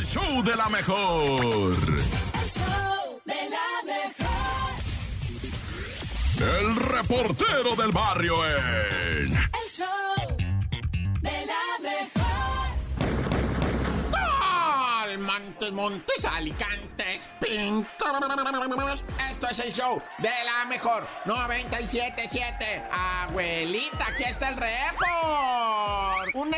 El show de la mejor. El show de la mejor. El reportero del barrio en. El show de la mejor. Montes, Alicantes, Pintos. Esto es el show de la mejor 977. Abuelita, aquí está el report.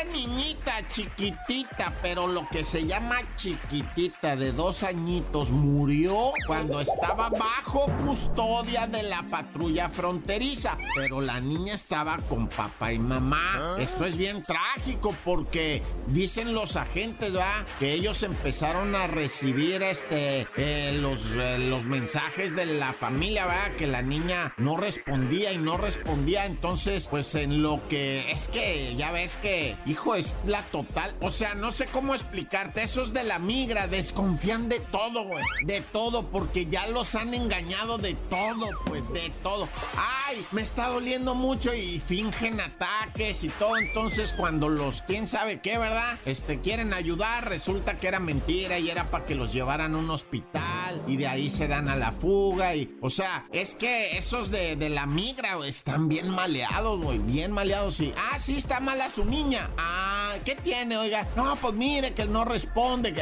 Una niñita chiquitita, pero lo que se llama chiquitita de dos añitos, murió cuando estaba bajo custodia de la patrulla fronteriza. Pero la niña estaba con papá y mamá. Esto es bien trágico porque dicen los agentes, ¿verdad? Que ellos empezaron a recibir este eh, los, eh, los mensajes de la familia, ¿verdad? Que la niña no respondía y no respondía. Entonces, pues en lo que es que ya ves que, hijo, es la total. O sea, no sé cómo explicarte. Esos de la migra desconfían de todo, güey. De todo, porque ya los han engañado de todo, pues de todo. Ay, me está doliendo mucho y fingen ataques y todo. Entonces, cuando los, quién sabe qué, ¿verdad? Este, quieren ayudar, resulta que era mentira y era para que los llevaran a un hospital y de ahí se dan a la fuga y, o sea, es que esos de, de la migra están bien maleados, güey, bien maleados y, ah, sí, está mala su niña, ah, ¿qué tiene, oiga? No, pues mire que no responde,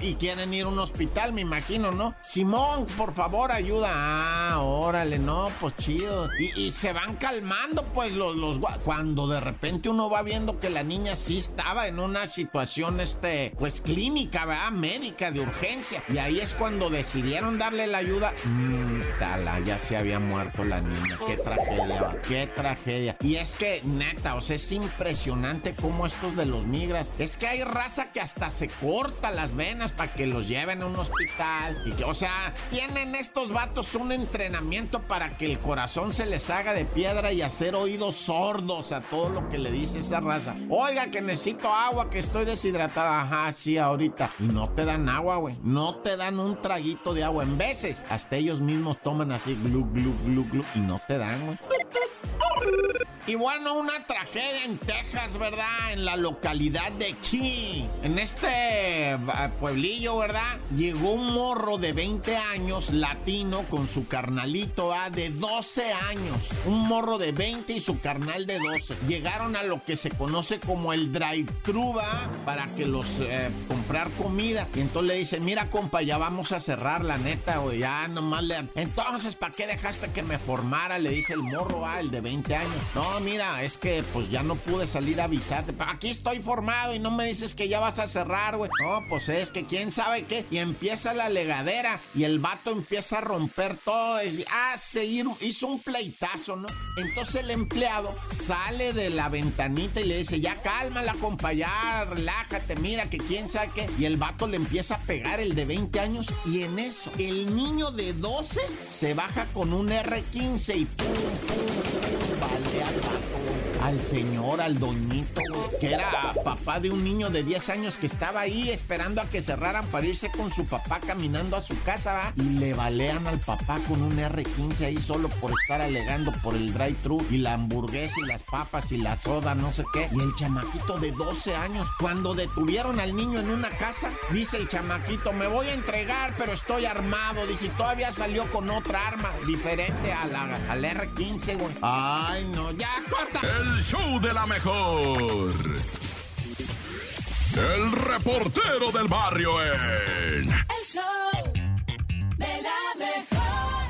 y quieren ir a un hospital, me imagino, ¿no? Simón, por favor, ayuda, ah, órale, no, pues chido, y, se van calmando, pues, los, los, cuando de repente uno va viendo que la niña sí estaba en una situación, este, pues, clínica, ¿verdad? Médica, de urgencia, y ahí es cuando decidieron darle la ayuda, mmm, tala, ya se había muerto la niña, qué tragedia, qué tragedia, y es que, neta, o sea, es impresionante cómo estos de los migras, es que hay raza que hasta se corta las venas para que los lleven a un hospital, y que, o sea, tienen estos vatos un entrenamiento para que el corazón se les haga de piedra y hacer oídos sordos a todo lo que le dice esa raza. Oiga, que necesito agua, que estoy deshidratada. Ajá, sí, ahorita. Y no te dan agua, güey. No te dan un traguito de agua. En veces, hasta ellos mismos toman así, glu, glu, glu, glu, y no te dan, güey. Y bueno, una tragedia en Texas, ¿verdad? En la localidad de Key. En este eh, pueblillo, ¿verdad? Llegó un morro de 20 años, latino, con su carnalito, ¿ah? De 12 años. Un morro de 20 y su carnal de 12. Llegaron a lo que se conoce como el drive-thru. Para que los eh, comprar comida. Y entonces le dice, mira, compa, ya vamos a cerrar, la neta, güey. Ya nomás le... Entonces, ¿para qué dejaste que me formara? Le dice el morro, ¿ah? El de 20 años. No, mira, es que pues ya no pude salir a avisarte. Aquí estoy formado y no me dices que ya vas a cerrar, güey. No, pues es que quién sabe qué. Y empieza la legadera y el vato empieza a romper todo. Ah, seguir, hizo un pleitazo, ¿no? Entonces el empleado sale de la ventanita y le dice, ya cálmala, compa, ya relájate, mira que quién sabe qué. Y el vato le empieza a pegar el de 20 años y en eso el niño de 12 se baja con un R15 y pum, al señor, al doñito, que era papá de un niño de 10 años que estaba ahí esperando a que cerraran para irse con su papá caminando a su casa, ¿va? Y le balean al papá con un R15 ahí solo por estar alegando por el drive-thru y la hamburguesa y las papas y la soda, no sé qué. Y el chamaquito de 12 años, cuando detuvieron al niño en una casa, dice el chamaquito, me voy a entregar, pero estoy armado. Dice, "Y todavía salió con otra arma diferente a la, al R15, güey. Ay, no, ya corta. Show de la mejor. El reportero del barrio en. El show de la mejor.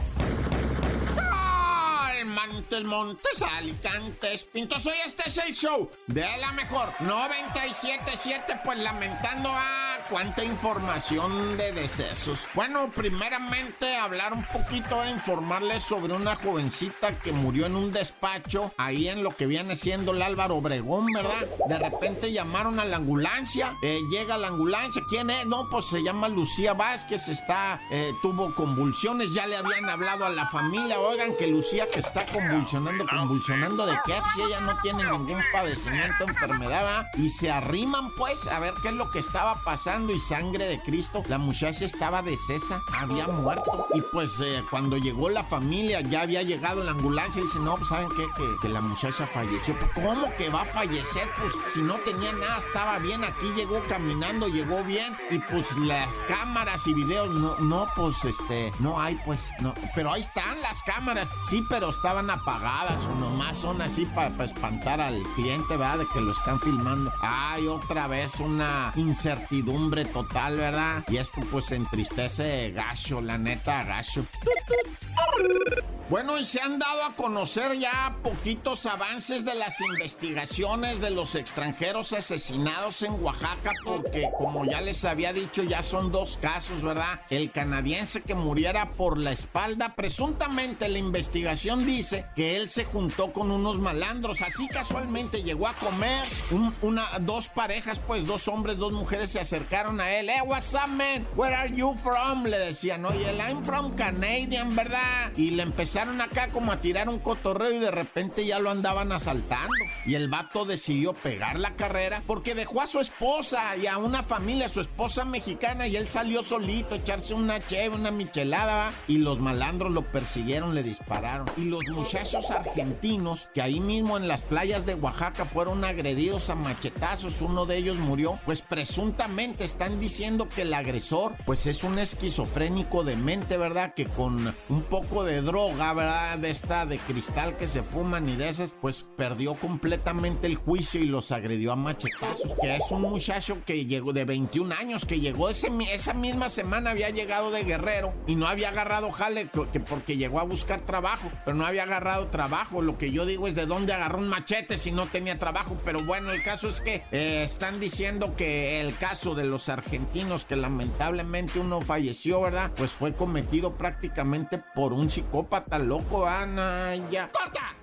Gol, Montes, Montes, Alicantes, Pintos. Hoy este es el show de la mejor 977, pues lamentando a cuánta información de decesos. Bueno, primeramente hablar un poquito e informarles sobre una jovencita que murió en un despacho ahí en lo que viene siendo el Álvaro Obregón, ¿verdad? De repente llamaron a la ambulancia, eh, llega la ambulancia, ¿quién es? No, pues se llama Lucía Vázquez, está, eh, tuvo convulsiones, ya le habían hablado a la familia, oigan que Lucía que está convulsionando, convulsionando de qué, si ella no tiene ningún padecimiento, enfermedad, ¿va? y se arriman pues a ver qué es lo que estaba pasando sangrando y sangre de Cristo. La muchacha estaba de cesa, había muerto. Y pues eh, cuando llegó la familia, ya había llegado la ambulancia y dice, no, pues saben qué, que, que la muchacha falleció. Pues, ¿Cómo que va a fallecer? Pues si no tenía nada, estaba bien. Aquí llegó caminando, llegó bien. Y pues las cámaras y videos, no, no, pues este, no hay, pues, no. Pero ahí están las cámaras. Sí, pero estaban apagadas o nomás son así para espantar al cliente, ¿verdad? De que lo están filmando. Hay otra vez una incertidumbre total, ¿verdad? Y esto pues entristece gacho, la neta, gacho. Bueno, y se han dado a conocer ya poquitos avances de las investigaciones de los extranjeros asesinados en Oaxaca, porque como ya les había dicho, ya son dos casos, ¿verdad? El canadiense que muriera por la espalda, presuntamente la investigación dice que él se juntó con unos malandros, así casualmente llegó a comer, una, dos parejas, pues dos hombres, dos mujeres se acercaron a él, eh, what's up, man? Where are you from? Le decían, oye, I'm from Canadian, ¿verdad? Y le empezaron acá como a tirar un cotorreo y de repente ya lo andaban asaltando. Y el vato decidió pegar la carrera porque dejó a su esposa y a una familia, su esposa mexicana, y él salió solito a echarse una cheve, una michelada, y los malandros lo persiguieron, le dispararon. Y los muchachos argentinos que ahí mismo en las playas de Oaxaca fueron agredidos a machetazos, uno de ellos murió, pues presuntamente están diciendo que el agresor pues es un esquizofrénico de mente, ¿verdad? Que con un poco de droga verdad, de esta de cristal que se fuman y de esas, pues perdió el juicio y los agredió a machetazos. Que es un muchacho que llegó de 21 años, que llegó ese, esa misma semana, había llegado de Guerrero y no había agarrado jale que porque llegó a buscar trabajo, pero no había agarrado trabajo. Lo que yo digo es de dónde agarró un machete si no tenía trabajo. Pero bueno, el caso es que eh, están diciendo que el caso de los argentinos, que lamentablemente uno falleció, ¿verdad? Pues fue cometido prácticamente por un psicópata loco, Ana, ya. ¡Corta!